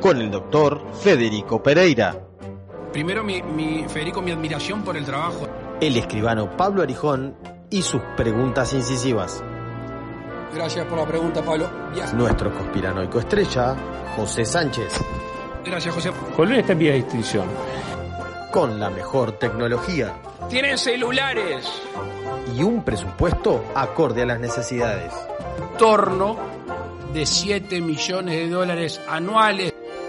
Con el doctor Federico Pereira, Primero, mi, mi- Federico, mi admiración por el trabajo. el escribano Pablo Arijón y sus preguntas incisivas. Gracias por la pregunta, Pablo. Nuestro conspiranoico estrella, José Sánchez, Gracias, José. Colonia está en vía de extinción. con la mejor tecnología Tienen celulares. y un presupuesto acorde a las necesidades. Torno de 7 millones de dólares anuales.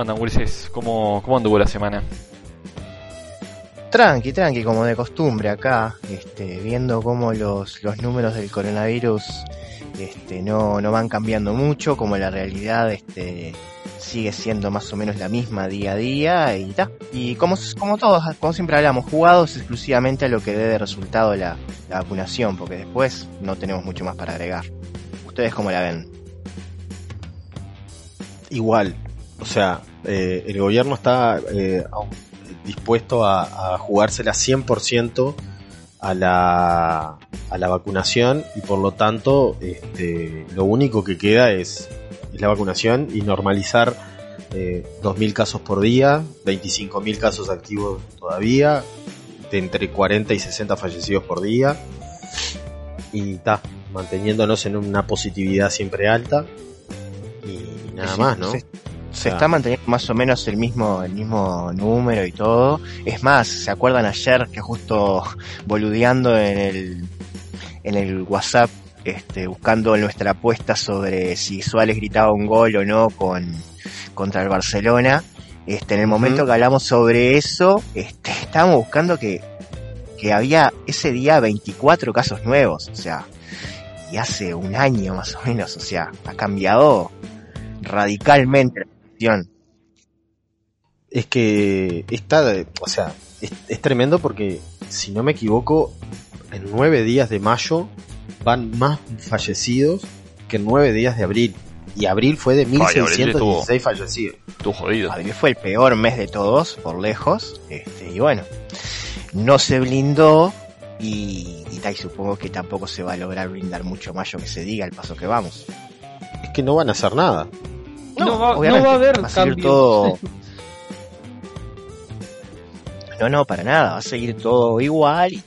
¿Cómo andan, Ulises? ¿Cómo, ¿Cómo anduvo la semana? Tranqui, tranqui, como de costumbre acá, este, viendo cómo los, los números del coronavirus este, no, no van cambiando mucho, como la realidad este, sigue siendo más o menos la misma día a día y ta. Y como, como todos, como siempre hablamos, jugados exclusivamente a lo que dé de resultado la, la vacunación, porque después no tenemos mucho más para agregar. ¿Ustedes cómo la ven? igual. O sea, eh, el gobierno está eh, dispuesto a, a jugársela 100% a la, a la vacunación y por lo tanto este, lo único que queda es, es la vacunación y normalizar eh, 2.000 casos por día, 25.000 casos activos todavía, de entre 40 y 60 fallecidos por día. Y está manteniéndonos en una positividad siempre alta. Y nada Sí, más, ¿no? Se Ah. está manteniendo más o menos el mismo, el mismo número y todo. Es más, ¿se acuerdan ayer que justo boludeando en el, en el WhatsApp, este, buscando nuestra apuesta sobre si Suárez gritaba un gol o no con, contra el Barcelona? Este, en el momento que hablamos sobre eso, este, estábamos buscando que, que había ese día 24 casos nuevos, o sea, y hace un año más o menos, o sea, ha cambiado radicalmente es que está, o sea, es, es tremendo porque, si no me equivoco, en nueve días de mayo van más fallecidos que en nueve días de abril. Y abril fue de Ay, abril 1616 fallecidos. Estuvo jodido. Abril fue el peor mes de todos, por lejos, este, y bueno, no se blindó y, y, ta, y supongo que tampoco se va a lograr blindar mucho mayo que se diga el paso que vamos. Es que no van a hacer nada. No va- no va a haber va a seguir todo. No, no, para nada, va a seguir todo igual y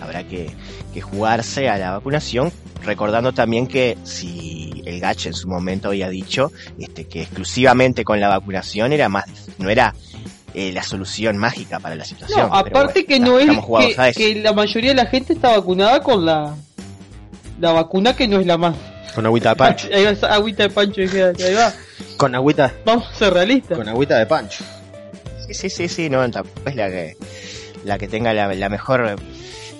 habrá que, que jugarse a la vacunación, recordando también que si el Gach en su momento había dicho este, que exclusivamente con la vacunación era más, no era eh, la solución mágica para la situación. No, aparte bueno, que no es que, que la mayoría de la gente está vacunada con la la vacuna que no es la más. Con agüita de pancho. Ahí va agüita de pancho, ahí va. con agüita, Vamos a ser realistas. con agüita de pancho. Sí, sí, sí, sí, no, tampoco es la que, la que tenga la, la mejor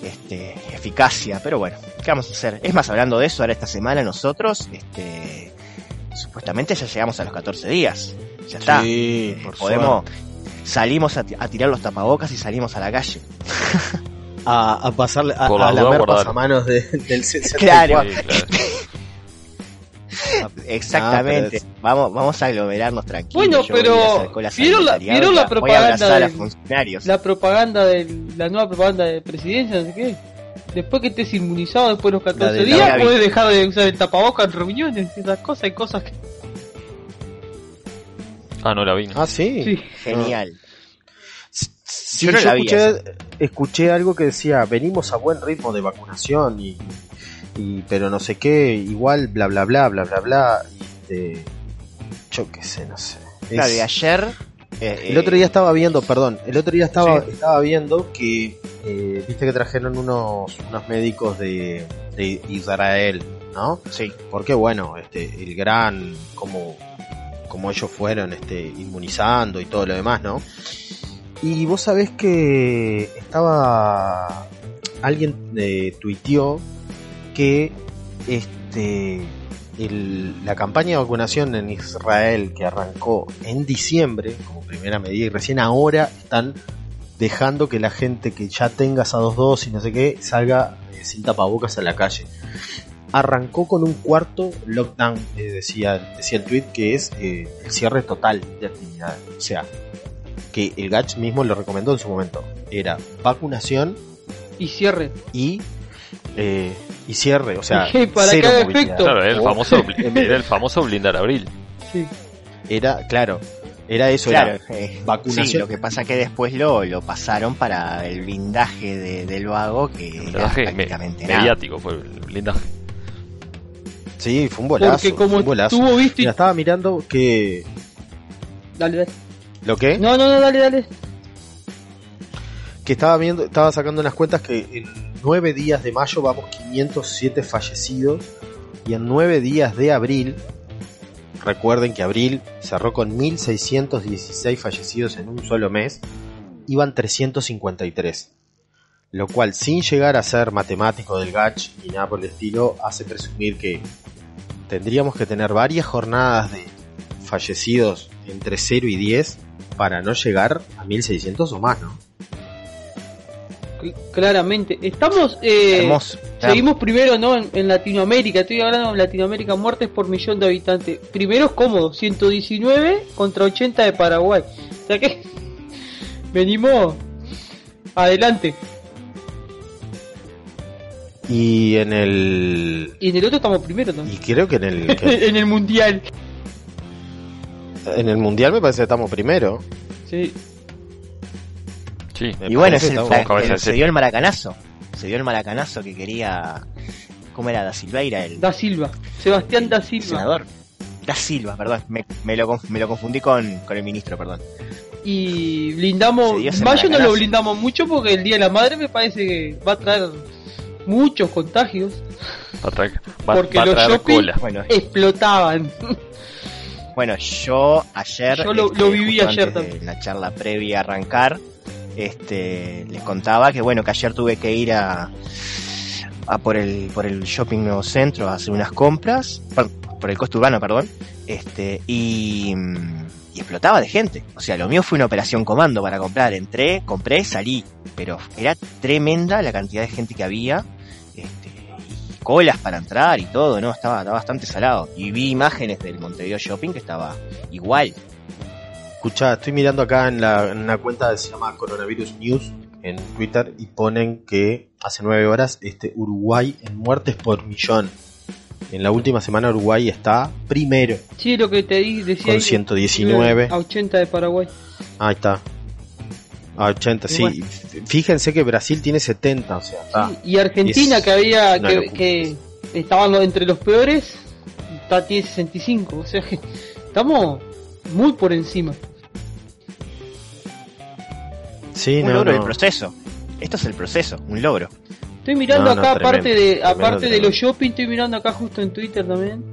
este, eficacia, pero bueno, ¿qué vamos a hacer? Es más, hablando de eso, ahora esta semana nosotros, este, supuestamente ya llegamos a los 14 días. Ya está. Sí, por podemos, salimos a, ti- a tirar los tapabocas y salimos a la calle. A, a pasarle a, Por la a lamer pasamanos de, del 64. Claro. Sí, claro. Exactamente. Ah, Vamos, vamos a aglomerarnos tranquilos. Bueno, Yo pero, ¿vieron la- vieron propaganda del- funcionarios. La propaganda de la nueva propaganda de presidencia, no sé qué. Después que estés inmunizado después de los 14 de la días, puedes dejar de usar el tapabocas en reuniones, esas cosas, hay cosas que... Ah, no la vi. Ah, sí. Sí. Genial. Sí, Yo no escuché algo que decía, venimos a buen ritmo de vacunación y, y pero no sé qué, igual bla bla bla bla bla bla. y, este, yo qué sé, no sé. Claro, Es- de ayer. eh, el otro día eh, estaba viendo, perdón, el otro día estaba, Sí. estaba viendo que, eh, viste que trajeron unos, unos médicos de, de Israel, ¿no? Sí. Porque bueno, este, el gran, como, como ellos fueron este, inmunizando y todo lo demás, ¿no? Y vos sabés que estaba, alguien eh, tuiteó que este, el- la campaña de vacunación en Israel que arrancó en diciembre como primera medida y recién ahora están dejando que la gente que ya tenga esas dos dosis y no sé qué salga eh, sin tapabocas a la calle arrancó con un cuarto lockdown, eh, decía, decía el tweet, que es eh, el cierre total de actividades. O sea, que el GATS mismo lo recomendó en su momento. Era vacunación Y cierre. y, eh, y cierre, o sea, Para cero movilidad. efecto. Claro, era el famoso, era el famoso blindar abril. Sí. Era, claro, era eso, Claro, era eh, vacunación. sí, lo que pasa que después lo, lo pasaron para el blindaje de- del vago, que era Blindaje me- prácticamente nada. mediático fue el blindaje. Sí, fue un bolazo. Porque como fue un bolazo. tuvo visto y... Mira, estaba mirando que... Dale, dale. ¿Lo que? No, no, no, dale, dale. que estaba viendo, estaba sacando unas cuentas que en nueve días de mayo vamos 507 fallecidos y en nueve días de abril, recuerden que abril cerró con 1616 fallecidos en un solo mes, iban 353. Lo cual, sin llegar a ser matemático del GACH ni nada por el estilo, hace presumir que tendríamos que tener varias jornadas de fallecidos entre 0 y 10 para no llegar a 1600 o más, ¿no? Cl- Claramente. Estamos... Eh, Hermoso. Seguimos primero, ¿no? En, en Latinoamérica. Estoy hablando de Latinoamérica, muertes por millón de habitantes. Primero es cómodo, 119 contra 80 de Paraguay. O sea que venimos adelante. Y en el. Y en el otro estamos primero Y también. creo que en el. que- en el mundial. en el mundial me parece que estamos primero. Sí. Sí. Y bueno, es el, el- se dio el maracanazo. Se dio el maracanazo que quería. ¿Cómo era? Da Silveira, el, Da Silva. Sebastián Da Silva. senador. Da Silva, perdón. Me, me lo, me lo confundí con, con el ministro, perdón. Y blindamos. Mayo no lo blindamos mucho porque el Día de la Madre me parece que va a traer muchos contagios. Va a traer, va, Porque va a los traer shopping-. Bueno, Explotaban. bueno yo ayer. Yo lo- lo viví ayer antes de la charla previa a arrancar. Este, les contaba que bueno, que ayer tuve que ir a, por el por el shopping nuevo centro a hacer unas compras, por, el costo urbano, perdón, este y, explotaba de gente. O sea, lo mío fue una operación comando para comprar. Entré, compré, salí, pero era tremenda la cantidad de gente que había, este, colas para entrar y todo, no, estaba, estaba bastante salado. Y vi imágenes del Montevideo Shopping que estaba igual. Escucha, estoy mirando acá en, la, en una cuenta que se llama Coronavirus News en Twitter y ponen que hace nueve horas este Uruguay en muertes por millón. En la última semana Uruguay está primero Sí, lo que te di, decía. con ahí, 119. A 80 de Paraguay. Ahí está. A 80, sí. Fíjense que Brasil tiene 70, o sea, está. Sí, y Argentina, es que había que, que estaban entre los peores, está, tiene 65. O sea que estamos muy por encima. Sí, un no, logro no. del proceso. Esto es el proceso, un logro. Estoy mirando No, no, acá, tremendo, aparte de tremendo, aparte de los shopping, estoy mirando acá justo en Twitter también.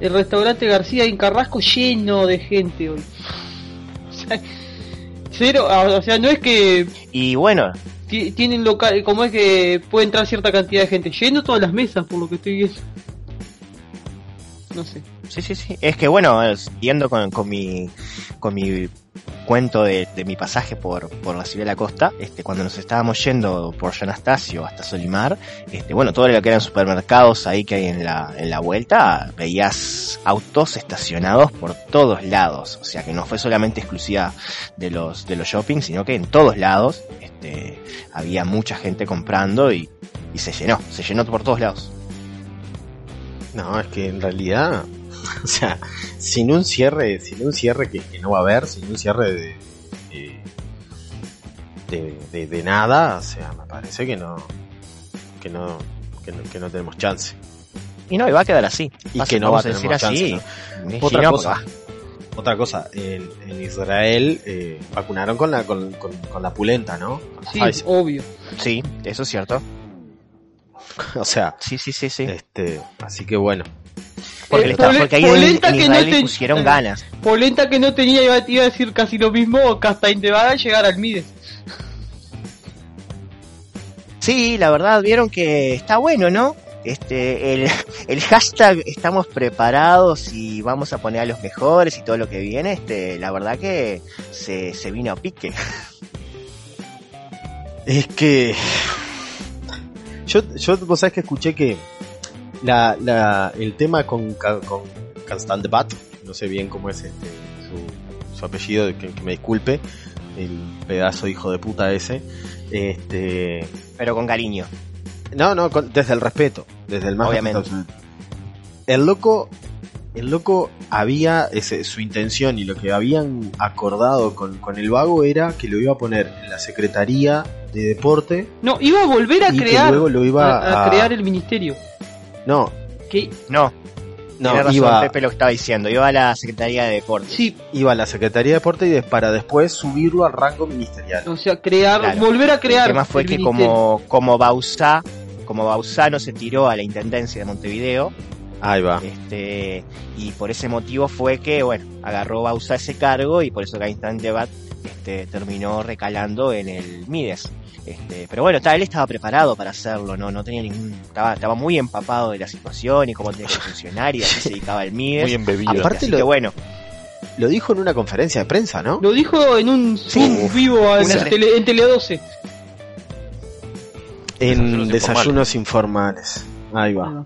El restaurante García en Carrasco lleno de gente hoy. O sea, cero, ah, o sea, no es que Y bueno, ti- tienen local, como es que puede entrar cierta cantidad de gente, lleno todas las mesas por lo que estoy viendo. No sé. sí, sí, sí. Es que bueno, siguiendo con, con mi con mi cuento de, mi pasaje por, por la ciudad de la costa, este, cuando nos estábamos yendo por San Anastasio hasta Solimar, este, bueno, todo lo que eran supermercados ahí que hay en la, en la vuelta, veías autos estacionados por todos lados, o sea que no fue solamente exclusiva de los, de los shopping, sino que en todos lados, este, había mucha gente comprando y, y se llenó, se llenó por todos lados. No, es que en realidad, o sea, sin un cierre, sin un cierre que, que no va a haber, sin un cierre de, de, de, de- de nada, o sea, me parece que no, que no, que no, que no tenemos chance. Y no, y va a quedar así. Y que no va a tener chance, así. ¿no? Otra cosa, otra cosa, en, en Israel eh, vacunaron con la, con, con, con la pulenta, ¿no? Sí, obvio. Sí, eso es cierto. O sea, Sí, sí, sí, sí. este, así que bueno. Porque, Eh, está- porque ahí en, polenta en que Israel no le te- pusieron ganas. Polenta que no tenía, iba, iba a decir casi lo mismo, Castain va a llegar al Mides. Sí, la verdad, vieron que está bueno, ¿no? Este, el, el hashtag estamos preparados y vamos a poner a los mejores y todo lo que viene, este, la verdad que se, se vino a pique. Es que. Yo, yo vos sabés que escuché que la, la, el tema con, con Constant Bat, no sé bien cómo es este, su, su apellido, que, que me disculpe, el pedazo hijo de puta ese. Este. Pero con cariño. No, no, con- desde el respeto, desde el más Obviamente. respeto. El loco, el loco había ese, su intención y lo que habían acordado con, con el vago era que lo iba a poner en la secretaría de deporte. No, iba a volver a Y que crear, luego lo iba a, a a- crear el ministerio. No, Que No, no, tiene razón iba, Pepe lo que estaba diciendo, iba a la Secretaría de Deportes. sí, iba a la secretaría de deporte y de- para después subirlo al rango ministerial. o sea, crear, Claro. volver a crear. El tema fue el que como, como Bausá, como Bausá no se tiró a la Intendencia de Montevideo, Ahí va. Este, y por ese motivo fue que, bueno, agarró Bausa ese cargo y por eso Gainstein Debat este, terminó recalando en el Mides. Este, pero bueno, ta- él estaba preparado para hacerlo, no, no tenía ningún, estaba, estaba muy empapado de la situación y cómo tenía que funcionar y a qué se dedicaba el Mides. Muy embebido. Aparte Así lo- que bueno, Lo dijo en una conferencia de prensa, ¿no? Lo dijo en un Zoom vivo en, tele, en Tele 12. En Desayunos desayunos informales. Ahí va.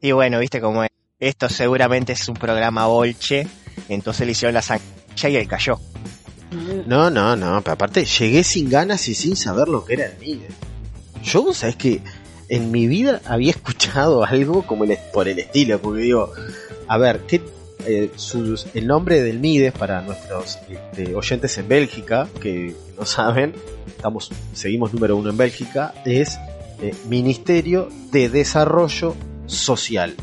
y bueno, viste cómo es. Esto seguramente es un programa bolche, entonces le hicieron la sancha y él cayó. No, no, no, pero aparte llegué sin ganas y sin saber lo que era el MIDE. Yo, vos sabés que en mi vida había escuchado algo como el, por el estilo, porque digo, a ver, ¿qué, eh, sus- el nombre del MIDE para nuestros este, oyentes en Bélgica, que no saben, estamos, seguimos número uno en Bélgica, es eh, Ministerio de Desarrollo Social,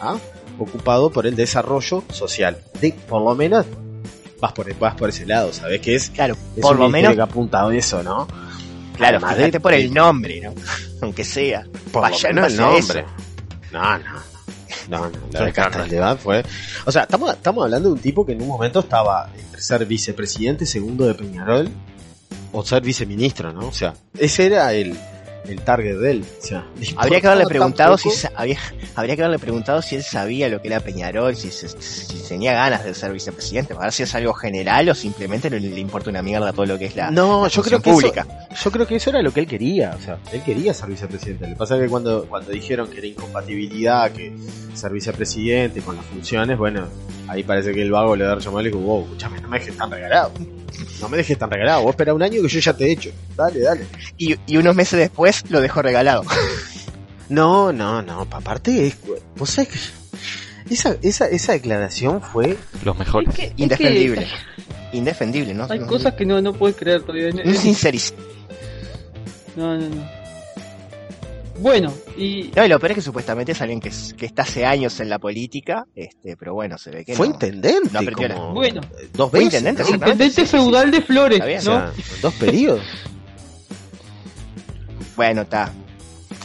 ¿ah? ocupado por el desarrollo social. De, por lo menos vas por, vas por ese lado, ¿sabes qué es? Claro, Es por lo menos, que ha apuntado a eso, ¿no? claro, Además fíjate de- por el nombre, ¿no? Aunque sea. Por Vaya no el nombre. No, no. No, no, la de fue. O sea, estamos, estamos hablando de un tipo que en un momento estaba entre ser vicepresidente segundo de Peñarol o ser viceministro, ¿no? O sea, ese era el, el target de él. O sea, le Habría que haberle preguntado si había, habría que haberle preguntado si él sabía lo que era Peñarol, si, se- si tenía ganas de ser vicepresidente, para ver si es algo general o simplemente no le importa una mierda todo lo que es la, No, la yo creo que pública. Eso, yo creo que eso era lo que él quería. O sea, él quería ser vicepresidente. Lo que pasa es que cuando, cuando dijeron que era incompatibilidad, que ser vicepresidente con las funciones, bueno, ahí parece que el vago le da llamado y le dijo, wow, escúchame, no me dejes tan regalado. No me dejes tan regalado. Vos espera un año que yo ya te he hecho. Dale, dale. Y, y unos meses después lo dejó regalado. No, no, no. pa- Aparte, es, vos sabés que esa, esa, esa declaración fue Los mejores. Es que- es que Indefendible. Indefendible, ¿no? hay No- cosas que no, no puedes creer todavía. Un sinceris- No, no, no. Bueno, y No, y lo peor es que supuestamente es alguien que, es- que está hace años en la política, este, pero bueno, se ve que fue no. intendente. no la- como Bueno. dos Fue veces. intendente, intendente sí, sí, feudal de Flores, bien. O ¿no? sea, dos periodos. Bueno, está.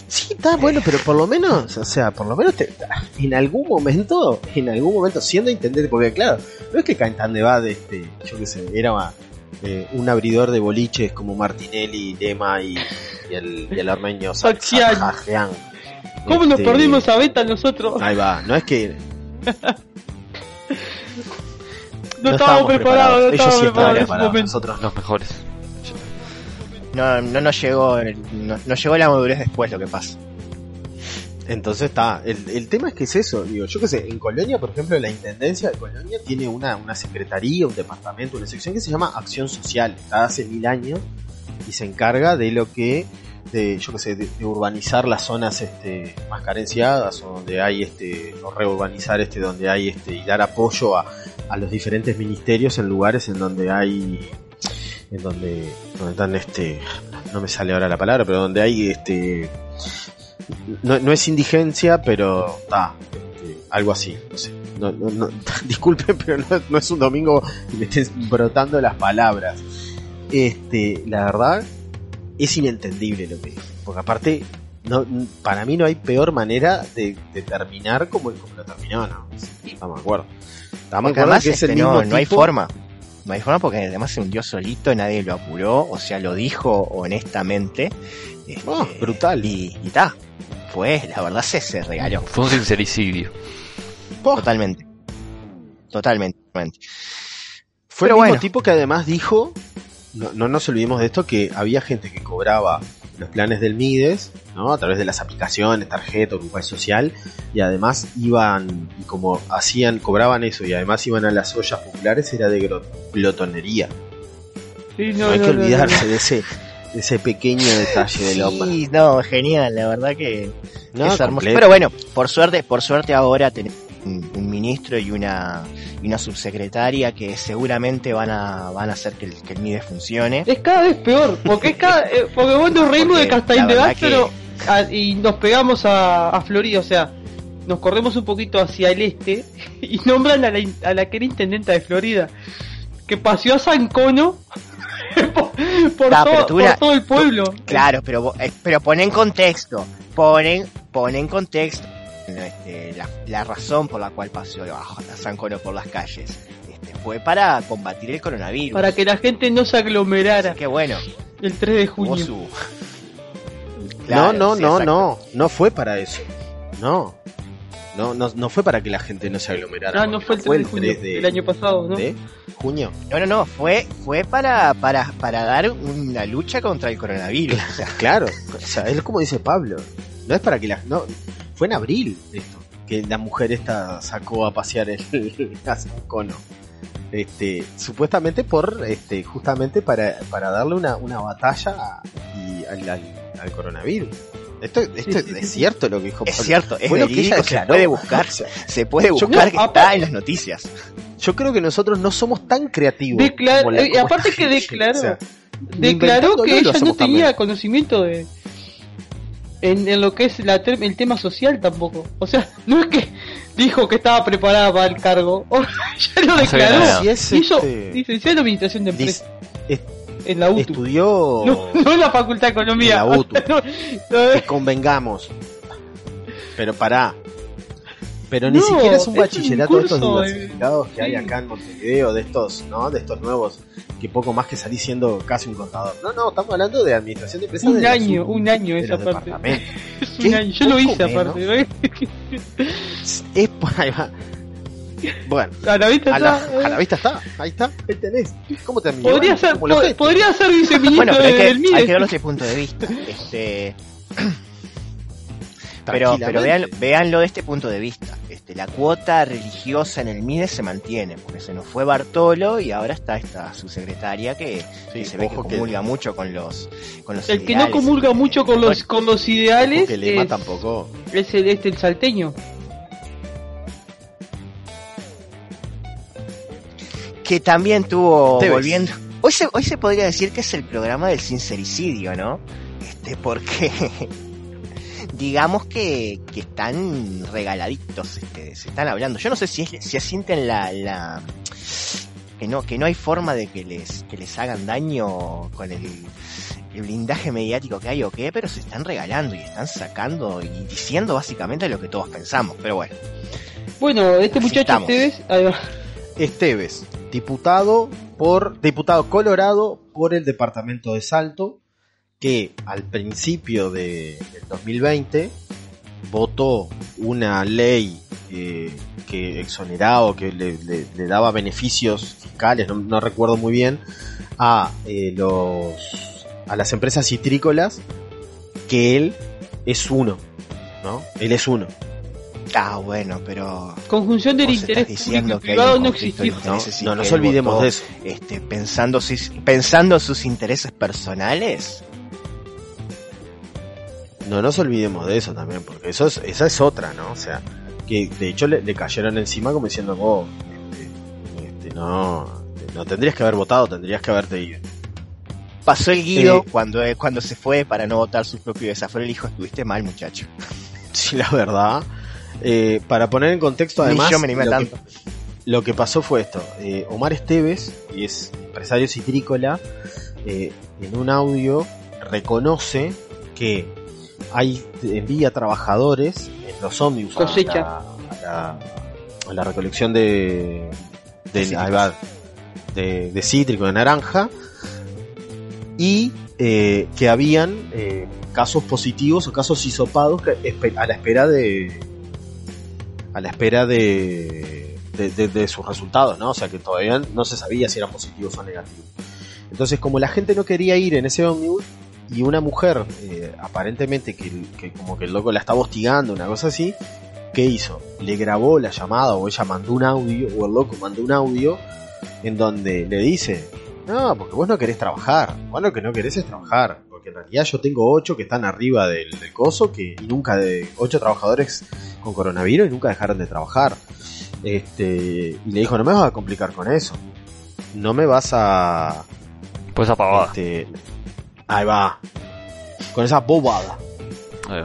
Sí, está bueno, pero por lo menos, o sea, por lo menos te- en algún momento, en algún momento, siendo intendente, porque claro, no es que Caetán de Bad, este, yo qué sé, era eh, un abridor de boliches como Martinelli, Lema y, y el, y el armenio Sa- Sachian. Sajian. ¿Cómo nos Este, perdimos a Beta nosotros? Ahí va, no es que. no estábamos preparados, no Ellos estábamos sí estaban preparados en preparados, nosotros no. Los mejores. No, no nos llegó, no, no llegó la madurez después lo que pasa. Entonces está, el, el tema es que es eso, digo, yo qué sé, en Colonia, por ejemplo, la Intendencia de Colonia tiene una, una secretaría, un departamento, una sección que se llama Acción Social, está hace mil años y se encarga de lo que, de, yo qué sé, de, de urbanizar las zonas este, más carenciadas o donde hay, este, o reurbanizar este, donde hay, este, y dar apoyo a, a los diferentes ministerios en lugares en donde hay, en donde, donde están, este, no me sale ahora la palabra, pero donde hay, este, no, no es indigencia, pero este, algo así, no sé. No, no, no, disculpen, pero no, no es un domingo y me estén brotando las palabras. Este, la verdad, es inentendible lo que dijo. Porque aparte, no, para mí no hay peor manera de, de terminar como, como lo terminó, ¿no? Estamos de acuerdo. Estamos de acuerdo que es el este, mismo no, no hay forma. No hay forma porque además se hundió solito, nadie lo apuró, o sea, lo dijo honestamente. Este, Oh, brutal. Y, y ta, fue, la verdad se, se regaló. Fue un sincericidio. Oh, Totalmente. Totalmente. totalmente. Fue Pero el mismo bueno. tipo que además dijo, no, no nos olvidemos de esto, que había gente que cobraba los planes del Mides, ¿no? A través de las aplicaciones, tarjeta, Uruguay Social, y además iban, y como hacían, cobraban eso, y además iban a las ollas populares, era de glotonería. Sí, No, no, hay no, que no, olvidarse no. de ese, ese pequeño detalle del hombre. Sí, no, genial, la verdad que No, es hermoso. completo. Pero bueno, por suerte, por suerte ahora tenemos un, un ministro y una, y una subsecretaria que seguramente van a, van a hacer que el, que el MIDE funcione. Es cada vez peor, porque es cada, eh, porque vos nos reímos Porque de Castaín la de a- y nos pegamos a, a Florida, o sea, nos corremos un poquito hacia el este y nombran a la, a la que era intendenta de Florida, que paseó a San Cono por, todo, la- todo el pueblo. Claro, pero, eh, pero ponen contexto, ponen, ponen en contexto este, la, la razón por la cual paseó a San Cono por las calles. Este, fue para combatir el coronavirus. Para que la gente no se aglomerara Así que bueno, el 3 de junio. su... no, Claro, no, sí, no, no, no fue para eso. No. No, no, no fue para que la gente no se aglomerara. Ah, no fue el 3 de junio de- del año pasado, ¿no? de junio. No, no, no, fue, fue para, para, para dar una lucha contra el coronavirus. O sea, Claro, o sea, es como dice Pablo. No es para que la. No, fue en abril esto. Que la mujer esta sacó a pasear el, a San cono. Este, supuestamente por, este, justamente para, para darle una, una batalla a- y al, al- al coronavirus. Esto, esto sí, es sí, cierto lo que dijo es cierto, es verídico, ella se puede buscar, se puede buscar que está en las noticias. Yo creo que nosotros no somos tan creativos. Declar- como la- eh, como aparte que declaró- O sea, declaró que ella no tenía también. conocimiento de en, en lo que es la ter- el tema social tampoco o sea no es que dijo que estaba preparada para el cargo ya lo No declaró nada. Si es, hizo este, licenciado en administración de empresas es- en la UTU estudió no, no en la facultad de economía En la UTU. No, no, que convengamos. Pero pará. Pero ni siquiera es un es un bachillerato de estos diversificados que hay acá en Montevideo, de estos, ¿no? De estos nuevos, que poco más que salí siendo casi un contador. No, no, estamos hablando de administración de empresas. un de año un año de esa parte. Es un año. yo lo hice menos. aparte Es, va. Bueno, a la vista a la, está, a la vista está, ahí está, ahí tenés. ¿Cómo te podría ser podría ser viceministro Bueno, pero hay que, del hay que verlo desde punto de vista. Este, pero, pero vean, véanlo de este punto de vista. Este, la cuota religiosa en el MIDE se mantiene, porque se nos fue Bartolo y ahora está esta subsecretaria que, que se ve que comulga mucho con los, con los el que no ideales. comulga mucho con los con los ideales que Lema es, tampoco. es el este el salteño que también tuvo Tevez. volviendo. Hoy se, hoy se podría decir que es el programa del sincericidio, ¿no? Este, porque digamos que, que están regaladitos, este, se están hablando. Yo no sé si es, si sienten la, la que no, que no hay forma de que les, que les hagan daño con el, el blindaje mediático que hay o qué, pero se están regalando y están sacando y diciendo básicamente lo que todos pensamos. Pero bueno, bueno este Así muchacho va. Esteves, diputado por diputado colorado por el departamento de Salto, que al principio de, del 2020 votó una ley eh, que exoneraba o que le, daba beneficios fiscales, no, no recuerdo muy bien, a eh, los a las empresas citrícolas que él es uno, ¿no? Él es uno. Ah, bueno, pero Conjunción del interés diciendo público y que privado no existió. No, no nos olvidemos votó, de eso. este, pensando, sus, pensando sus intereses personales. No nos olvidemos de eso también, porque eso es, esa es otra, ¿no? O sea, que de hecho le, le cayeron encima como diciendo, vos, este, este, no, no tendrías que haber votado, tendrías que haberte ido. Pasó el Guido Eh, cuando, eh, cuando se fue para no votar su propio desafío. Le dijo, estuviste mal, muchacho. Sí, la verdad. Eh, para poner en contexto, además, Ni yo me animé lo, tanto. que, lo que pasó fue esto. Eh, Omar Esteves, que es empresario citrícola, eh, en un audio reconoce que hay envía trabajadores en los ómnibus a la, a la- a la recolección de, de, va, de, de cítrico, de naranja, y eh, que habían eh, casos positivos o casos hisopados a la espera de a la espera de, de, sus resultados, ¿no? O sea que todavía no se sabía si eran positivos o negativos. Entonces, como la gente no quería ir en ese ómnibus y una mujer, eh, aparentemente que, que como que el loco la estaba hostigando, una cosa así, ¿qué hizo? Le grabó la llamada o ella mandó un audio, o el loco mandó un audio en donde le dice, no, porque vos no querés trabajar, vos lo que no querés es trabajar, porque en realidad yo tengo ocho que están arriba del, del coso, que y nunca de ocho trabajadores con coronavirus y nunca dejaron de trabajar. Este, y le dijo, no me vas a complicar con eso. No me vas a... Pues esa pavada. Este, ahí va. Con esa bobada.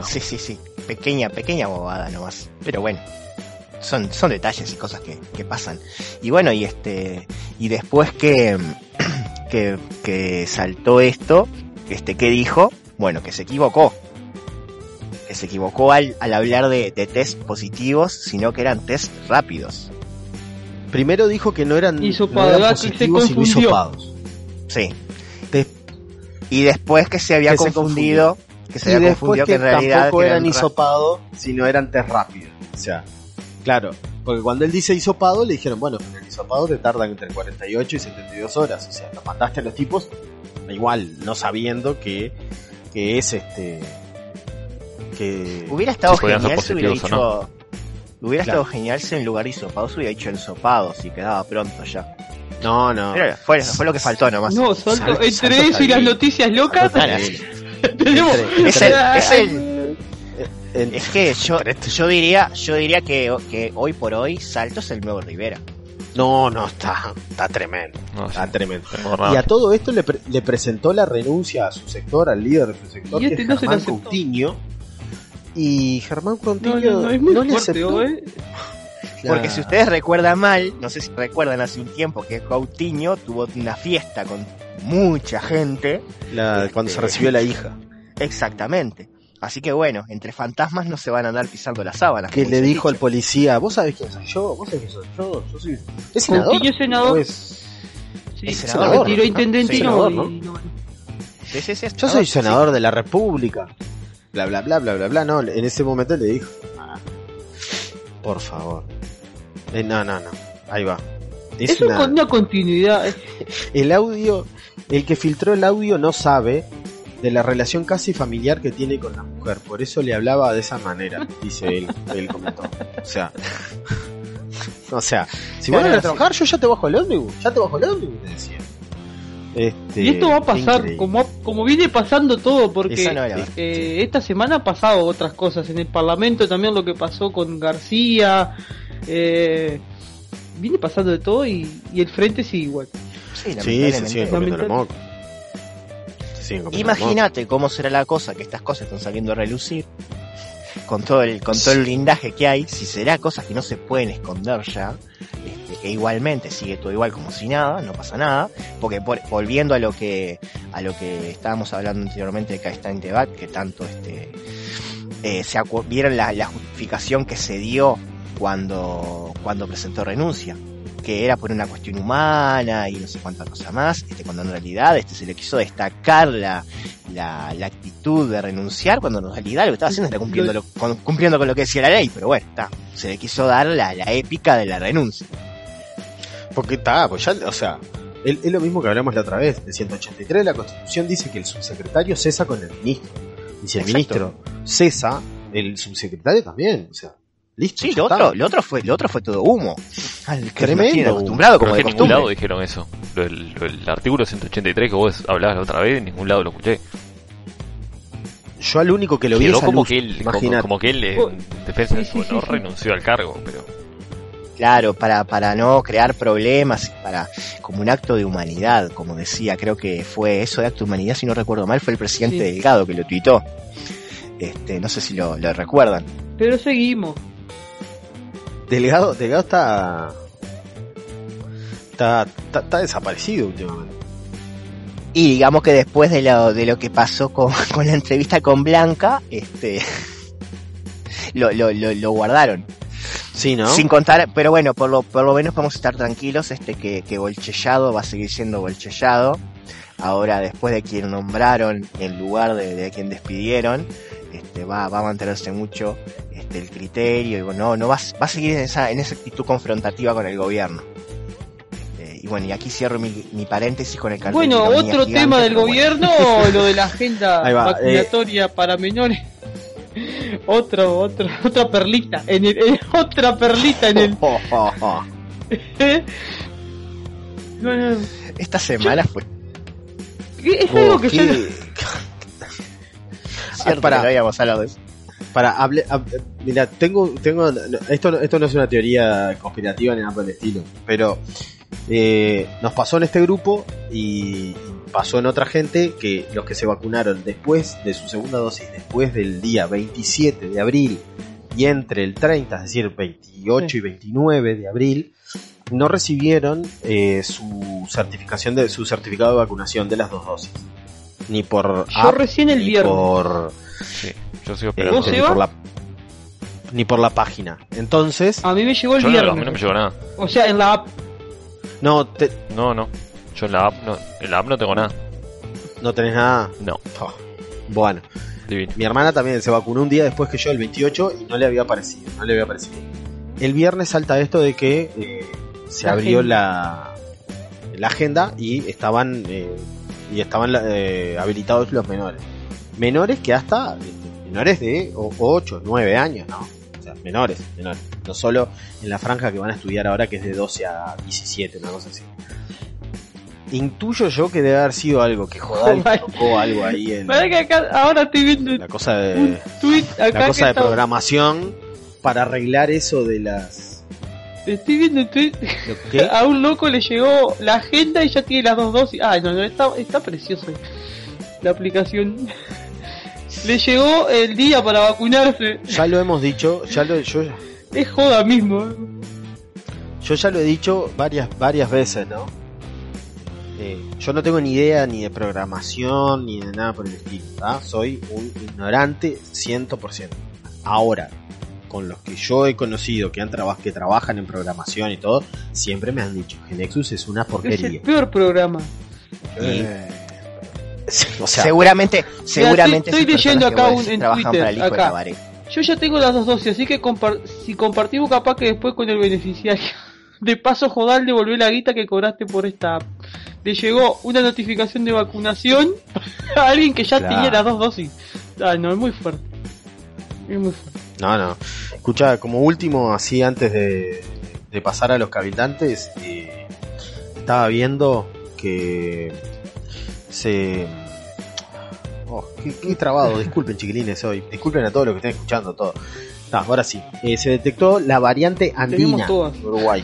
Sí, sí, sí. Pequeña, pequeña bobada nomás. Pero bueno. Son, son detalles y cosas que, que pasan. Y bueno, y este. Y después que, que, que saltó esto, este, ¿qué dijo? Bueno, que se equivocó. Que se equivocó al, al hablar de, de test positivos, sino que eran test rápidos. Primero dijo que no eran, Hisopado, no eran positivos sino hisopados. Sí. Y después que se había Que se confundido, que se y había confundido que, que en realidad tampoco eran ra- hisopados, sino eran test rápidos. O sea, claro, porque cuando él dice hisopado, le dijeron, bueno, pero el hisopado te tardan entre 48 y 72 horas. O sea, lo mandaste a los tipos, igual, no sabiendo que, que es este. que. Hubiera estado Si genial si hubiera dicho. Hubiera Claro. estado genial si en lugar de hisopados hubiera dicho ensopados y quedaba pronto ya. No, no. Pero fue, fue lo que faltó nomás. No, salto, entre salto eso y las noticias locas, tenemos. El- es el- Es que yo, yo diría, yo diría que, que hoy por hoy Salto es el nuevo Rivera. No, no, está, está tremendo. No, sí. Está tremendo. Y a todo esto le, pre- le presentó la renuncia a su sector, al líder de su sector, Y este que es no se la Germán aceptó. Coutinho. Y Germán No, Coutinho no, no, es muy no le fuerte, aceptó. ¿eh? Porque si ustedes recuerdan mal, no sé si recuerdan hace un tiempo que Coutinho tuvo una fiesta con mucha gente. la- cuando se Este- recibió la hija. Exactamente. Así que bueno, entre fantasmas no se van a andar pisando las sábanas. Que le dijo al policía, ¿vos sabés quién soy yo? ¿Vos sabés quién soy yo? Yo soy... ¿Es senador? Es senador. ¿O es- Sí, Es intendente y no, Yo soy sí. senador de la República. Bla, bla, bla, bla, bla, bla. No, en ese momento le dijo, "Ah, por favor. Eh, no, no, no. Ahí va. Es Eso una- con una continuidad. El audio, el que filtró el audio no sabe de la relación casi familiar que tiene con la mujer. Por eso le hablaba de esa manera, dice él. Él comentó. O sea, o sea, si Claro, van a sí. trabajar, yo ya te bajo el ómnibus. Ya te bajo el ómnibus, le decía. Este, Y esto va a pasar, increíble. como, como viene pasando todo, porque no eh, esta semana ha pasado otras cosas en el Parlamento, también lo que pasó con García. eh, viene pasando de todo y, y el frente sigue igual. Sí, Sí, se siguen comiendo el moco. Imagínate cómo será la cosa que estas cosas están saliendo a relucir. Con todo el con todo el blindaje que hay, si será cosas que no se pueden esconder ya, este, e igualmente sigue todo igual como si nada, no pasa nada, porque por- volviendo a lo que a lo que estábamos hablando anteriormente de Caistán Debat, que tanto este eh, se vieron la, la justificación que se dio cuando cuando presentó renuncia que era por una cuestión humana y no sé cuánta cosa más, este, cuando en realidad este, se le quiso destacar la, la, la actitud de renunciar cuando en realidad lo que estaba haciendo era cumpliendo, lo- cumpliendo con lo que decía la ley, pero bueno, está, se le quiso dar la, la épica de la renuncia. Porque está, pues ya, o sea, es, es lo mismo que hablamos la otra vez. El 183 de la Constitución dice que el subsecretario cesa con el ministro. Y si el Exacto. ministro cesa, el subsecretario también. O sea, listo. Sí, lo está. otro, lo otro fue, lo otro fue todo humo. Al que Tremendo acostumbrado como de en ningún lado dijeron eso. Lo del- lo del artículo 183 que vos hablabas la otra vez, en ningún lado lo escuché. Yo al único que lo vi es a como Luz, que él, como, imagínate. como que él en defensa de su sí, sí, honor sí. renunció al cargo, pero Claro, para, para no crear problemas, para como un acto de humanidad, como decía, creo que fue eso de acto de humanidad, si no recuerdo mal, fue el presidente Sí. Delgado que lo tuitó. Este, no sé si lo, lo recuerdan. Pero seguimos. Delgado, Delgado está, está, está, está desaparecido últimamente. Y digamos que después de lo, de lo que pasó con, con la entrevista con Blanca, este, lo, lo, lo, lo guardaron. Sí, ¿no? Sin contar, pero bueno, por lo, por lo menos podemos estar tranquilos, este, que, que Bolchellado va a seguir siendo Bolchellado. Ahora, después de quien nombraron en lugar de, de quien despidieron, este, va, va a mantenerse mucho este, el criterio y bueno, no, no va, a- va a seguir en esa, en esa actitud confrontativa con el gobierno. Este, y bueno, y aquí cierro mi, mi paréntesis con el cartel Bueno, otro gigante, tema del bueno. gobierno lo de la agenda va, eh. para menores. Otro, otro, otra perlita, en el, en- otra perlita en el. Oh, oh, oh. No, no, Esta semana fue es algo que yo cierto para- que habíamos hablado de eso. Para hable, hab- mira, tengo, tengo, esto, no- esto no es una teoría conspirativa ni nada por el estilo, pero eh, nos pasó en este grupo y pasó en otra gente que los que se vacunaron después de su segunda dosis, después del día 27 de abril y entre el 30, es decir, 28 y 29 de abril, no recibieron eh, su certificación de su certificado de vacunación de las dos dosis, ni por Yo app, recién el ni viernes. por sí, yo sigo eh, esperando. ¿Vos, ni por la ni por la página. Entonces, A mí me llegó el Yo no, a mí viernes. no me llegó nada. O sea, en la app. no te, No, no. Yo en la app no, en la app no tengo nada. no tenés nada. No, Oh, Bueno, divino. mi hermana también se vacunó un día después que yo, el 28, y no le había aparecido, no le había aparecido. El viernes salta esto de que eh, se La abrió la, la agenda y estaban eh, y estaban eh, habilitados los menores. Menores que hasta menores de 8, 9 años, ¿no? O sea, menores, menores. No solo en la franja que van a estudiar ahora que es de 12 a 17, una cosa así. Intuyo yo que debe haber sido algo que Jodal tocó algo ahí en Pará que acá, ahora estoy viendo la cosa de un tweet acá la cosa de está- programación para arreglar eso de las Estoy viendo. A un loco le llegó la agenda y ya tiene las dos dosis. Ah, no, no, está, está precioso la aplicación. Le llegó el día para vacunarse. Ya lo hemos dicho, ya lo, yo, Es joda mismo. ¿eh? yo ya lo he dicho varias varias veces, ¿no? Eh, yo no tengo ni idea ni de programación ni de nada por el estilo, ¿tá? Soy un ignorante 100%. Ahora, con los que yo he conocido que han traba- que trabajan en programación y todo, siempre me han dicho que Nexus es una Es el porquería. peor programa. Y- Sí, o sea, seguramente, seguramente estoy esas leyendo acá un- en Twitter, acá. Yo ya tengo las dos dosis, así que compar- si compartimos capaz que después con el beneficiario. De paso, Jodal devolvió la guita que cobraste por esta app. Le llegó una notificación de vacunación a alguien que ya Claro. tenía las dos dosis. Ah, no, es muy fuerte. Es muy fuerte. No, no. Escucha, como último, así antes de, de pasar a los cabildantes, eh, estaba viendo que se... Oh, qué, qué trabado, disculpen chiquilines hoy, disculpen a todos los que estén escuchando todo. No, ahora sí, Eh, se detectó la variante andina en Uruguay.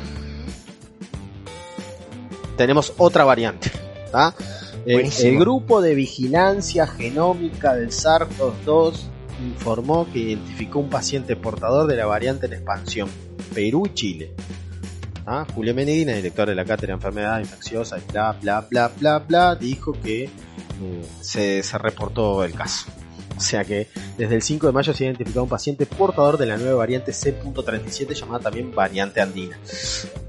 Tenemos otra variante. ¿tá? Buenísimo. el grupo de vigilancia genómica del SARS-CoV-2 informó que identificó un paciente portador de la variante en expansión, Perú y Chile. ¿Ah? Julio Medina, director de la cátedra de enfermedad infecciosa, y bla, bla, bla, bla, bla, dijo que eh, se, se reportó el caso. O sea que desde el 5 de mayo se ha identificado un paciente portador de la nueva variante C.37 llamada también variante andina.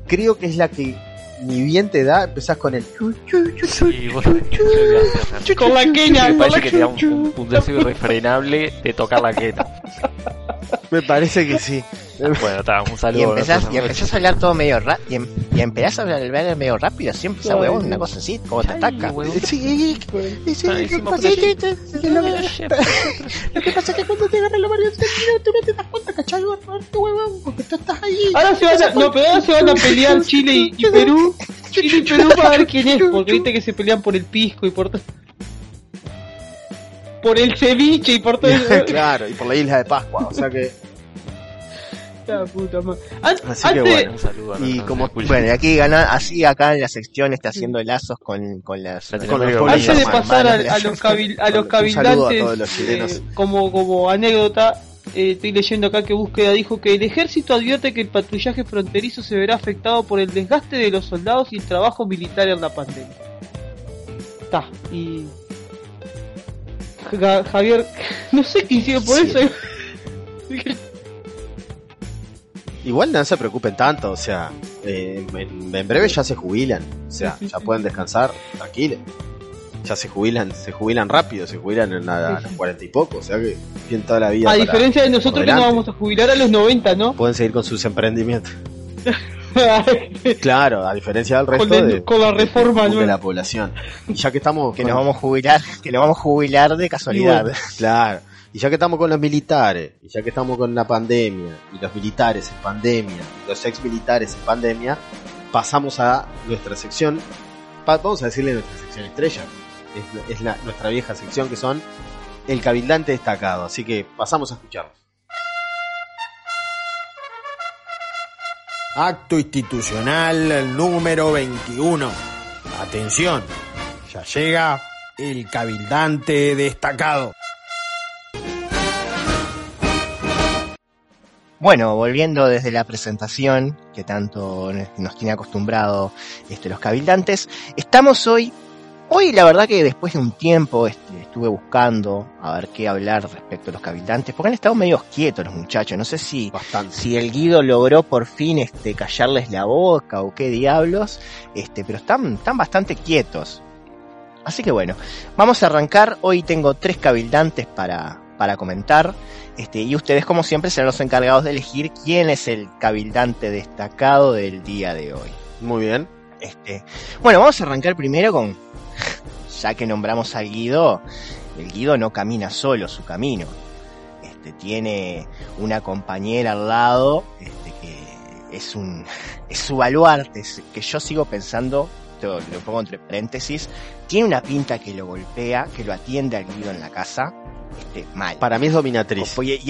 Creo que es la que ni bien te da, empezás con el chu, chu, chu, chu, Sí, vos- Con la quena, Me parece que te da un, un, un deseo irrefrenable de tocar la quena. Me parece que sí. Bueno, está, un saludo. Y empezás, y empezás a hablar todo medio rápido. Y, em- y empezás a hablar, medio rápido. Siempre esa huevón, una cosa así, como te ataca. Sí, sí, Lo que- pasa es que cuando te agarra la variante tú no te das cuenta, ¿cachai? Este huevón, porque tú estás ahí. Ahora se van a, no, pero ahora se van a pelear Chile y, y Perú. Chile y Perú para ver quién es, porque viste que se pelean por el pisco y por todo. Por el ceviche y por todo eso. claro, y por la isla de Pascua, o sea que. Puta madre. Así que antes- bueno. Un saludo a Y como, bueno, y aquí gana, así acá en la sección está haciendo lazos con, con las, con los Antes de pasar a, los, cabil- a los a cabildantes, todos los chilenos. eh, como, como anécdota, eh, estoy leyendo acá que Búsqueda dijo que el ejército advierte que el patrullaje fronterizo se verá afectado por el desgaste de los soldados y el trabajo militar en la pandemia. Está, y... Ja- Javier, no sé qué hicieron por Sí. eso. Igual no se preocupen tanto, o sea, eh, en, en breve ya se jubilan, o sea, ya pueden descansar tranquilos. Ya se jubilan, se jubilan rápido, se jubilan en la- a los cuarenta y poco, o sea que tienen toda la vida. A para- diferencia de nosotros que nos vamos a jubilar a los 90, ¿no? Pueden seguir con sus emprendimientos. Claro, a diferencia del resto Con la- de, con la reforma de, la población. Y ya que estamos que con- nos vamos a jubilar, que nos vamos a jubilar de casualidad. Claro. Y ya que estamos con los militares, y ya que estamos con la pandemia, y los militares en pandemia, y los ex militares en pandemia, pasamos a nuestra sección, vamos a decirle nuestra sección estrella, es, es la, nuestra vieja sección que son el cabildante destacado, así que pasamos a escucharlos. Acto institucional número 21. Atención, ya llega el cabildante destacado. Bueno, volviendo desde la presentación, que tanto nos tiene acostumbrado este, los cabildantes, estamos hoy, hoy la verdad que después de un tiempo este, estuve buscando a ver qué hablar respecto a los cabildantes, porque han estado medio quietos los muchachos, no sé si, Bastante. si el Guido logró por fin este, callarles la boca o qué diablos, este, pero están, están bastante quietos. Así que bueno, vamos a arrancar, hoy tengo tres cabildantes para, para comentar. Este, y ustedes, como siempre, serán los encargados de elegir quién es el cabildante destacado del día de hoy. Muy bien. Este, bueno, vamos a arrancar primero con, ya que nombramos al Guido, el Guido no camina solo su camino. Este, tiene una compañera al lado, este, que es un, es su baluarte, que yo sigo pensando, esto lo pongo entre paréntesis, tiene una pinta que lo golpea, que lo atiende al Guido en la casa, este, mal. Para mí es dominatriz. Y,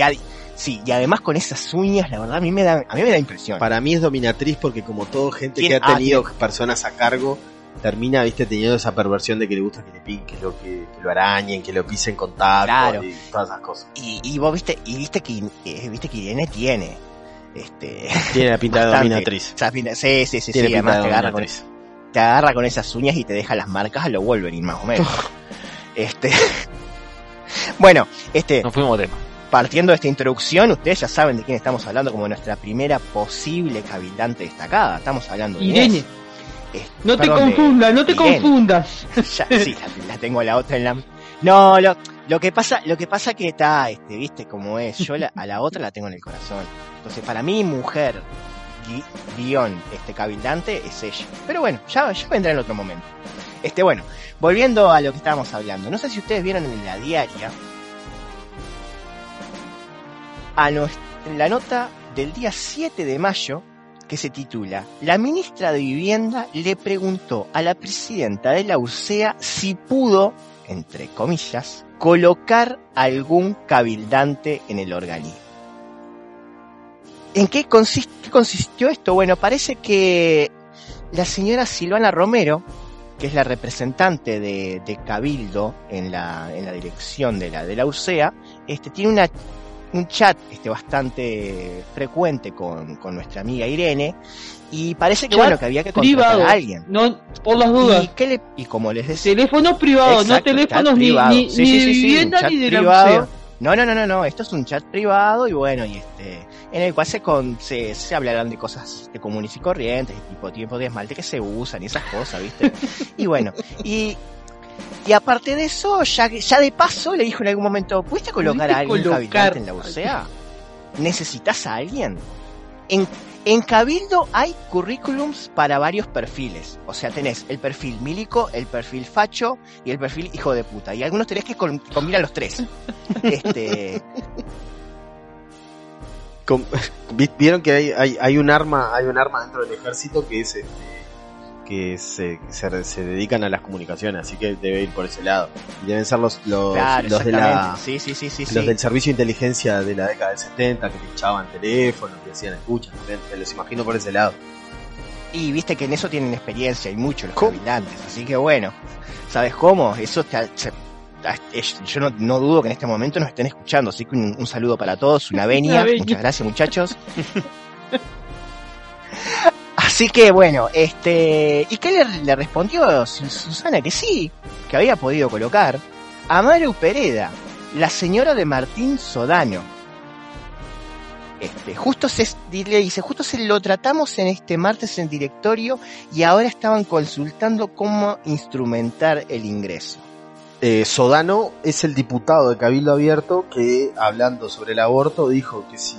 sí, y además con esas uñas, la verdad, a mí me da, a mí me da impresión. Para mí es dominatriz porque como todo gente que ha ah, tenido personas a cargo, termina, viste, teniendo esa perversión de que le gusta que le piquen, que lo, que, que lo arañen, que lo pisen con tacos Claro. y todas esas cosas. Y, y vos viste, y viste que, eh, viste que Irene tiene, este, Tiene la pinta de dominatriz. esa pinta- sí, sí, sí, Tiene sí, pinta además de te agarra, con, dominatriz. Te agarra con esas uñas y te deja las marcas a lo Wolverine, más o menos. este, bueno, este, Nos fuimos tema. partiendo de esta introducción, ustedes ya saben de quién estamos hablando como nuestra primera posible cabildante destacada. Estamos hablando de Irene. No te perdón, de- confundas, no te confundas. ya, sí, la, la tengo a la otra en la. No, lo, lo que pasa, lo que pasa que está, este, viste cómo es. Yo la- a la otra la tengo en el corazón. Entonces, para mí, mujer, guion, este cabildante es ella. Pero bueno, ya, ya vendrá en otro momento. Este, bueno, volviendo a lo que estábamos hablando. No sé si ustedes vieron en la diaria a la nota del día 7 de mayo que se titula La ministra de Vivienda le preguntó a la presidenta de la UCEA si pudo, entre comillas, colocar algún cabildante en el organismo. ¿En qué, consist- qué consistió esto? Bueno, parece que la señora Silvana Romero, que es la representante de, de Cabildo en la, en la dirección de la, de la UCEA, este, tiene una un chat este, bastante frecuente con, con nuestra amiga Irene y parece que Chat bueno que había que contratar Privado. a alguien. No, por las dudas. ¿Y, qué le- y como les decía, Teléfonos privados, no teléfonos ni, privado. ni, Sí, ni sí, de sí, sí, un vivienda ni de la privado. No, no, no, no, no, esto es un chat privado y bueno, y este en el cual se, con, se, se hablarán de cosas de comunes y corrientes, tipo tiempo de esmalte que se usan y esas cosas, ¿viste? y bueno, y, y aparte de eso, ya, ya de paso le dijo en algún momento, ¿pudiste colocar a ¿Pudiste algún colocar en la UCEA? ¿Necesitas a alguien? En, en Cabildo hay currículums para varios perfiles. O sea, tenés el perfil milico, el perfil facho y el perfil hijo de puta. Y algunos tenés que combinar los tres. Este, Vieron que hay, hay, hay un arma, hay un arma dentro del ejército que es este, que se, se, se dedican a las comunicaciones, así que debe ir por ese lado. Y deben ser los, los, claro, los de la. Sí, sí, sí, sí. los del servicio de inteligencia de la década del 70 que te echaban teléfono, que hacían escuchas, también, me los imagino por ese lado. Y viste que en eso tienen experiencia y mucho los cabildantes. Así que bueno, ¿sabes cómo? Eso te- se- yo no, no dudo que en este momento nos estén escuchando. Así que un, un saludo para todos, una venia. Muchas gracias, muchachos. Así que bueno, este. ¿Y qué le, le respondió Su- Susana? Que sí, que había podido colocar a Maru Pereda, la señora de Martín Sodano. Este, justo se, le dice, justo se lo tratamos en este martes en directorio y ahora estaban consultando cómo instrumentar el ingreso. Eh, Sodano es el diputado de Cabildo Abierto que, hablando sobre el aborto, dijo que si,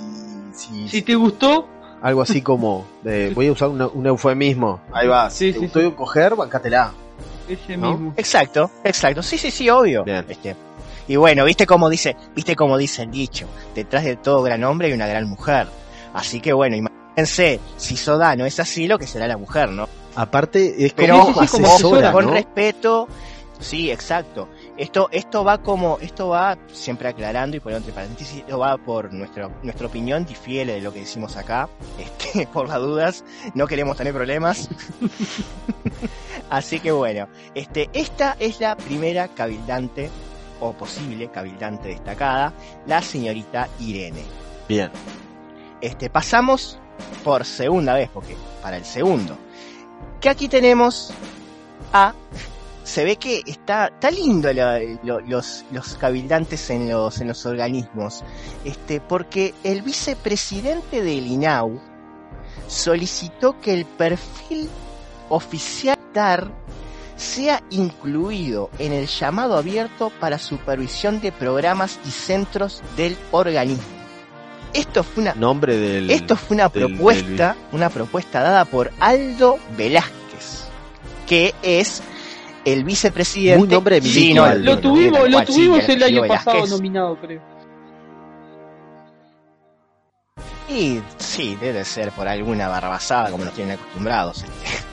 si, Si te gustó, algo así como, voy a usar un, un eufemismo, ahí va, si Sí, te sí, gustó coger, bancátela. ese ¿No? mismo. Exacto, exacto. Sí, sí, sí, obvio. Bien. Este, y bueno, viste cómo dice, viste cómo dice el dicho, detrás de todo gran hombre hay una gran mujer. Así que bueno, imagínense, si Sodano es así, lo que será la mujer, ¿no? Aparte, es Pero como ojo, como asesora, asesora, con ¿no? respeto. Sí, exacto. Esto, esto va como, esto va siempre aclarando y poniendo entre paréntesis, esto va por nuestro, nuestra opinión, difiere de lo que decimos acá, este, por las dudas, no queremos tener problemas. Así que bueno, este, esta es la primera cabildante, o posible cabildante destacada, la señorita Irene. Bien. Este, pasamos por segunda vez, porque para el segundo. Que aquí tenemos a. Se ve que está, está lindo la- lo- los, los cabildantes en los, en los organismos. Este, porque el vicepresidente del INAU solicitó que el perfil oficial TAR sea incluido en el llamado abierto para supervisión de programas y centros del organismo. Esto fue una Nombre del. esto fue una del- propuesta, una propuesta dada por Aldo Velázquez, que es el vicepresidente. Muy nombre Sí, no, Lo tuvimos, lo tuvimos el año pasado nominado, creo. Y sí, debe ser por alguna barbasada como nos tienen acostumbrados. este.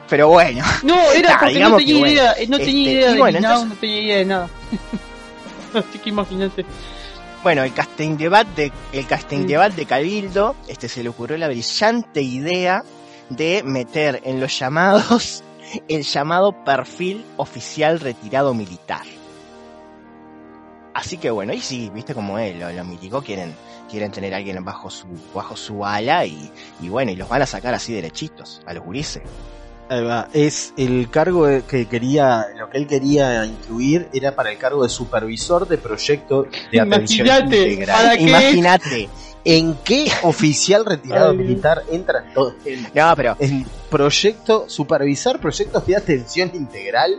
Pero bueno, No, era Nah, porque no tenía bueno, idea, eh, no tenía este, idea de bueno, nada, entonces- no tenía idea de nada. Así que imagínate. bueno, el casting debat de, el casting Mm. debat de Cabildo, este se le ocurrió la brillante idea de meter en los llamados el llamado perfil oficial retirado militar. Así que bueno, y sí, viste como es, los, los milicos quieren, quieren tener a alguien bajo su, bajo su ala y, y bueno, y los van a sacar así derechitos, a los gurises. Ahí va. Es el cargo que quería, lo que él quería incluir era para el cargo de supervisor de proyecto de atención Imagínate. Imagínate. ¿En qué oficial retirado Ay, militar entra todo? En, No, pero en proyecto, supervisar proyectos de atención integral.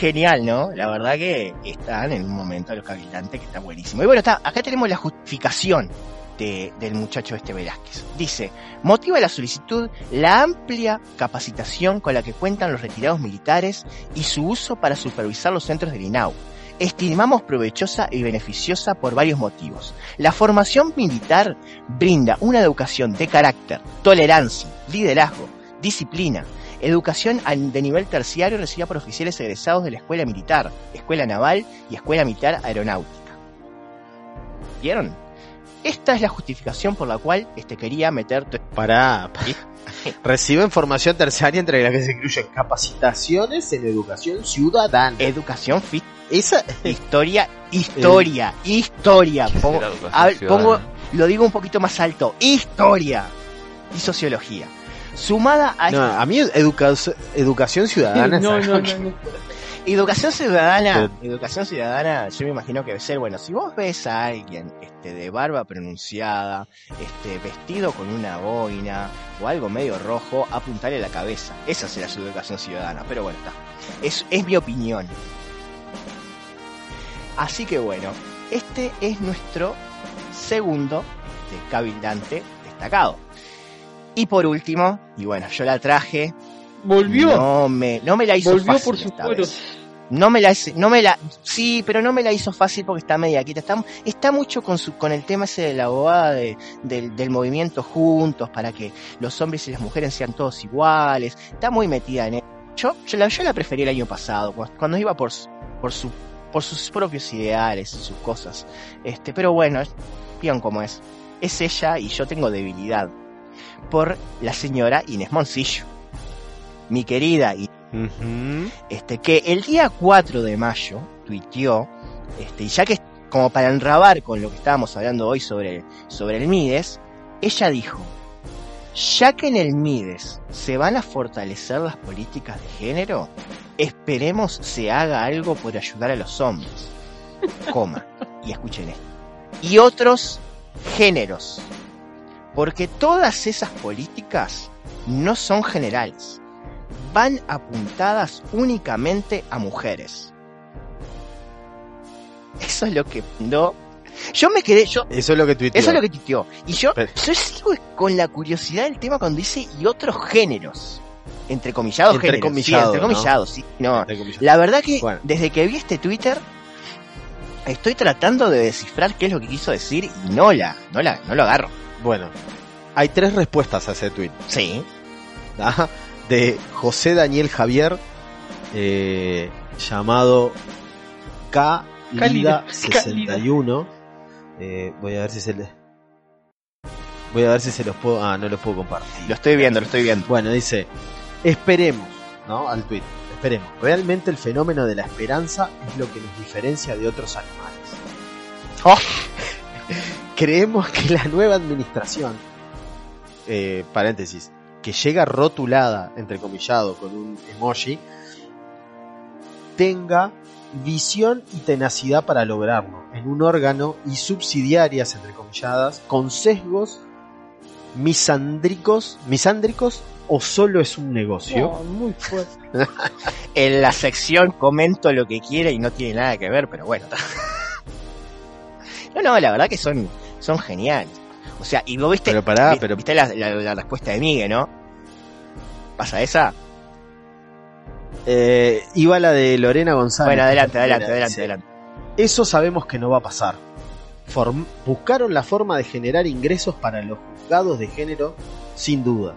genial, ¿no? La verdad que están en un momento los cabildantes que está buenísimo. Y bueno, está, acá tenemos la justificación de- del muchacho este Velázquez. Dice, motiva la solicitud la amplia capacitación con la que cuentan los retirados militares y su uso para supervisar los centros del INAU. Estimamos provechosa y beneficiosa por varios motivos. La formación militar brinda una educación de carácter, tolerancia, liderazgo, disciplina, educación de nivel terciario recibida por oficiales egresados de la Escuela Militar, Escuela Naval y Escuela Militar Aeronáutica. ¿Vieron? Esta es la justificación por la cual este quería meter tu- Para. Reciben formación terciaria entre las que se incluyen capacitaciones en educación ciudadana. educación fit, Esa historia, historia, historia. ¿Qué Pongo, a lo digo un poquito más alto, historia y sociología. Sumada a No, a mí educa- educación ciudadana No, es no, no, no. Educación ciudadana, educación ciudadana, yo me imagino que debe ser, bueno, si vos ves a alguien este, de barba pronunciada, este, vestido con una boina o algo medio rojo, apuntarle a la cabeza. Esa será su educación ciudadana, pero bueno, está. Es, es mi opinión. Así que bueno, este es nuestro segundo cabildante destacado. Y por último, y bueno, yo la traje. Volvió. No me, no me la hizo Volvió fácil por sus vez. No me la, no me la, sí, pero no me la hizo fácil porque está media quita. Está, está mucho con su, con el tema ese de la abogada de, del, del movimiento juntos para que los hombres y las mujeres sean todos iguales. Está muy metida en eso. Yo, yo la, yo la preferí el año pasado, cu- cuando iba por, por su, por sus propios ideales, sus cosas. Este, pero bueno, vean cómo es. Es ella y yo tengo debilidad por la señora Inés Moncillo. Mi querida y este, que el día 4 de mayo tuiteó, este, y ya que como para enrabar con lo que estábamos hablando hoy sobre, sobre el Mides, ella dijo, ya que en el Mides se van a fortalecer las políticas de género, esperemos se haga algo por ayudar a los hombres. Coma. Y escuchen esto. Y otros géneros. Porque todas esas políticas no son generales van apuntadas únicamente a mujeres. Eso es lo que no. Yo me quedé, yo, Eso es lo que tuiteó. eso es lo que tuiteó. Y yo, Pero- yo sigo con la curiosidad del tema cuando dice y otros géneros. Entrecomillados géneros. Entrecomillado, sí, entrecomillados, sí. No, Entre comillas. la verdad que Bueno. desde que vi este Twitter estoy tratando de descifrar qué es lo que quiso decir y no la, no la, no lo agarro. Bueno, hay tres respuestas a ese tweet. Sí. ¿ah? De José Daniel Javier, eh, llamado K Cálida, Lida 61. Eh, voy a ver si se le. Voy a ver si se los puedo. Ah, no los puedo compartir. Lo estoy viendo, lo estoy viendo. Bueno, dice: Esperemos, ¿no? Al tweet. Esperemos. Realmente el fenómeno de la esperanza es lo que nos diferencia de otros animales. Oh. Creemos que la nueva administración, eh, paréntesis, que llega rotulada, entrecomillado, con un emoji, tenga visión y tenacidad para lograrlo en un órgano y subsidiarias, entrecomilladas, con sesgos misándricos, misándricos o solo es un negocio. No, muy fuerte. En la sección comento lo que quiera y no tiene nada que ver, pero bueno. no, no, la verdad que son, son geniales. O sea, y vos viste, Pero pará, pero- viste la, la- la respuesta de Miguel, ¿no? ¿Pasa esa? Eh, iba la de Lorena González. Bueno, adelante, adelante, adelante, adelante. Eso sabemos que no va a pasar. Form- buscaron la forma de generar ingresos para los juzgados de género, sin duda.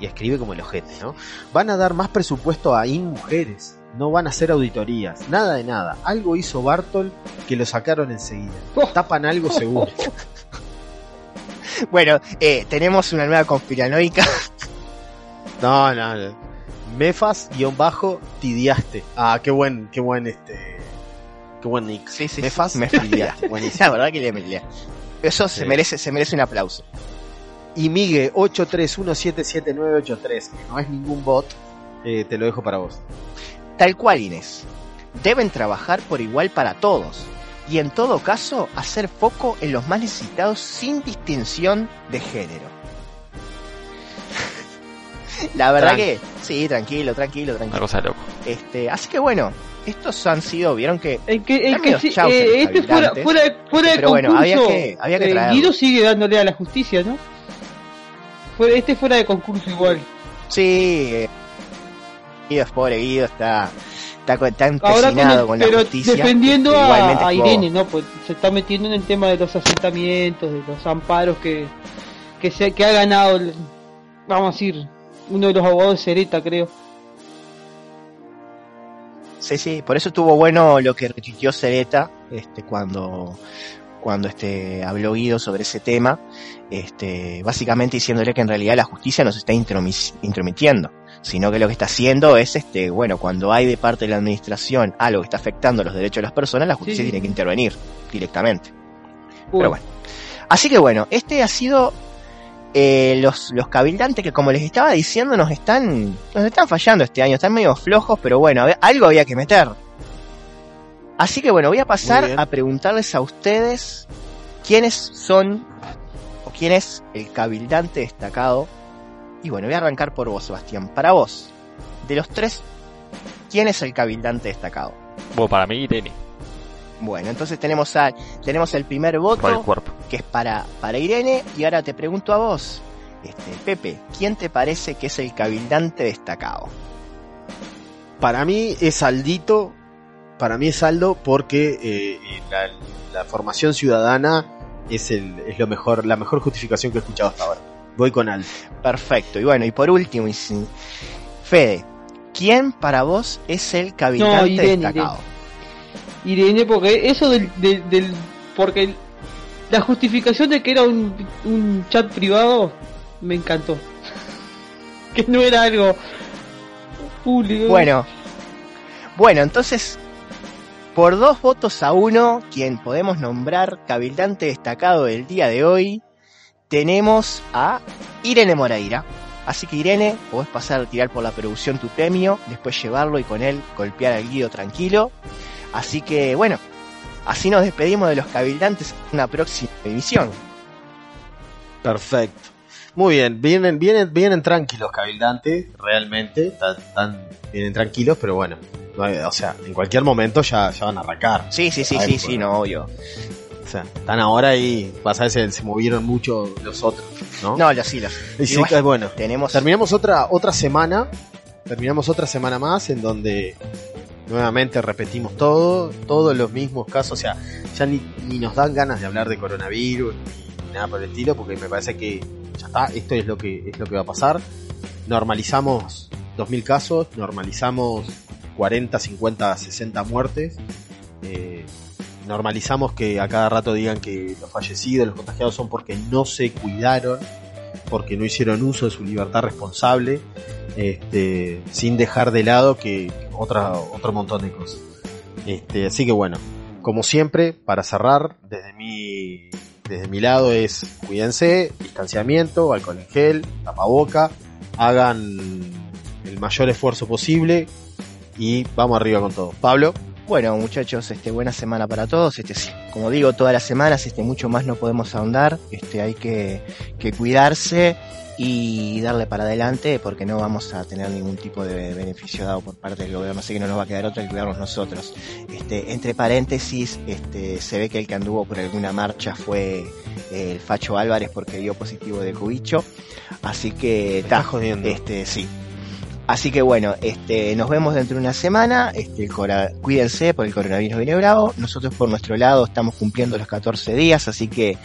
Y escribe como el ojete, ¿no? Van a dar más presupuesto a IN mujeres. No van a hacer auditorías. Nada de nada. Algo hizo Bartol que lo sacaron enseguida. Oh. Tapan algo seguro. Bueno, eh, tenemos una nueva conspiranoica. No, no, no. Mefas guion bajo tidiaste. Ah, qué buen, qué buen este. Qué buen nick. Sí, sí, Mefas sí, me tidiaste. Buenísimo. La verdad que le, le- Eso se merece, se merece un aplauso. Y Migue 83177983, que no es ningún bot, eh, te lo dejo para vos. Tal cual, Inés. Deben trabajar por igual para todos. Y en todo caso, hacer foco en los más necesitados sin distinción de género. La verdad que, sí, tranquilo, tranquilo, Una tranquilo. cosa de loco. Este, así que bueno, estos han sido, vieron que En que, que sí, eh, los este fuera, fuera, de- fuera de Pero bueno, concurso, había que- había que eh, traerlo. Guido sigue dándole a la justicia, ¿no? Este fuera de concurso igual. sí, eh, Guido es pobre Guido, está, está, Ahora con empecinado el- con, la justicia. defendiendo a, a Irene, ¿no? Pues se está metiendo en el tema de los asentamientos, de los amparos que, que, se, que ha ganado, el- vamos a decir, uno de los abogados de Cereta, creo. Sí, sí, por eso estuvo bueno lo que retuiteó Cereta este, cuando, cuando este, habló Guido sobre ese tema, este, básicamente diciéndole que en realidad la justicia no se está intromitiendo, sino que lo que está haciendo es, este, bueno, cuando hay de parte de la administración algo que está afectando los derechos de las personas, la justicia Sí. tiene que intervenir directamente. Uy, Pero bueno. Así que bueno, este ha sido eh, los, los cabildantes que como les estaba diciendo nos están, nos están fallando este año, están medio flojos, pero bueno, algo había que meter. Así que bueno, voy a pasar a preguntarles a ustedes quiénes son o quién es el cabildante destacado. Y bueno, voy a arrancar por vos, Sebastián. Para vos, de los tres, ¿quién es el cabildante destacado? Bueno, para mí, Irene, Bueno, entonces tenemos a, tenemos el primer voto por el cuerpo. que es para, para Irene, y ahora te pregunto a vos, este, Pepe, ¿quién te parece que es el cabildante destacado? Para mí es Aldito, para mí es Aldo porque eh, la, la formación ciudadana es, el, es lo mejor, la mejor justificación que he escuchado hasta ahora. Voy con Aldo. Perfecto, y bueno, y por último, y sin- Fede, ¿quién para vos es el cabildante No, Irene, destacado? Irene, porque eso del, del, del- porque el- la justificación de que era un, un chat privado me encantó. que no era algo público. Bueno, bueno, entonces, por dos votos a uno, quien podemos nombrar cabildante destacado del día de hoy, tenemos a Irene Moreira. Así que Irene, podés pasar a tirar por la producción tu premio, después llevarlo y con él golpear al Guido tranquilo. Así que bueno, así nos despedimos de los cabildantes en una próxima emisión. Perfecto. Muy bien, vienen, vienen, vienen tranquilos cabildantes, realmente, tan, tan- vienen tranquilos, pero bueno, o sea, en cualquier momento ya, ya van a arrancar. Sí, sí, sí, sí, sí, no, obvio. O sea, están ahora y pasa a veces se movieron mucho los otros, ¿no? No, los hilos. Y sí, que, bueno, tenemos terminamos otra, otra semana, terminamos otra semana más en donde nuevamente repetimos todo, todos los mismos casos, o sea, ya ni, ni nos dan ganas de hablar de coronavirus ni nada por el estilo, porque me parece que ya está, esto es lo que es lo que va a pasar. Normalizamos 2000 casos, normalizamos 40, 50, 60 muertes. eh, normalizamos que a cada rato digan que los fallecidos, los contagiados son porque no se cuidaron, porque no hicieron uso de su libertad responsable, este, sin dejar de lado que otra, otro montón de cosas. Este, así que bueno, como siempre, para cerrar, desde mi, desde mi lado es cuídense, distanciamiento, alcohol en gel, tapaboca, hagan el mayor esfuerzo posible y vamos arriba con todo. Pablo. Bueno, muchachos, este buena semana para todos. Este, sí, como digo, todas las semanas, este mucho más no podemos ahondar. Este, hay que, que cuidarse y darle para adelante porque no vamos a tener ningún tipo de beneficio dado por parte del gobierno, así que no nos va a quedar otra que cuidarnos nosotros. Este, entre paréntesis, este, se ve que el que anduvo por alguna marcha fue eh, el Facho Álvarez porque dio positivo de cubicho, así que Está jodiendo. este, sí. Así que bueno, este, nos vemos dentro de una semana. Este, el cuídense por el coronavirus viene bravo. Nosotros por nuestro lado estamos cumpliendo los 14 días, así que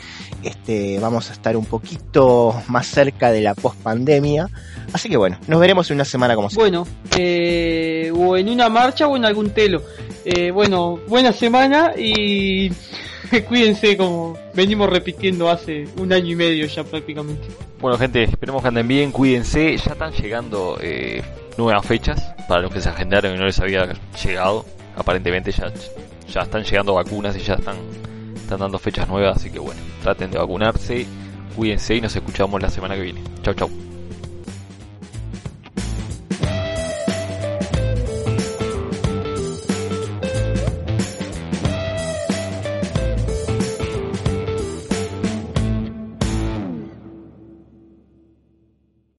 este, vamos a estar un poquito más cerca de la post-pandemia. Así que bueno, nos veremos en una semana como. Bueno, eh, o en una marcha o en algún telo. Eh, bueno, buena semana y cuídense como venimos repitiendo hace un año y medio ya prácticamente. Bueno, gente, esperemos que anden bien, cuídense. Ya están llegando eh, nuevas fechas para los que se agendaron y no les había llegado. Aparentemente ya, ya están llegando vacunas y ya están, están dando fechas nuevas. Así que bueno, traten de vacunarse, cuídense y nos escuchamos la semana que viene. Chau, chau.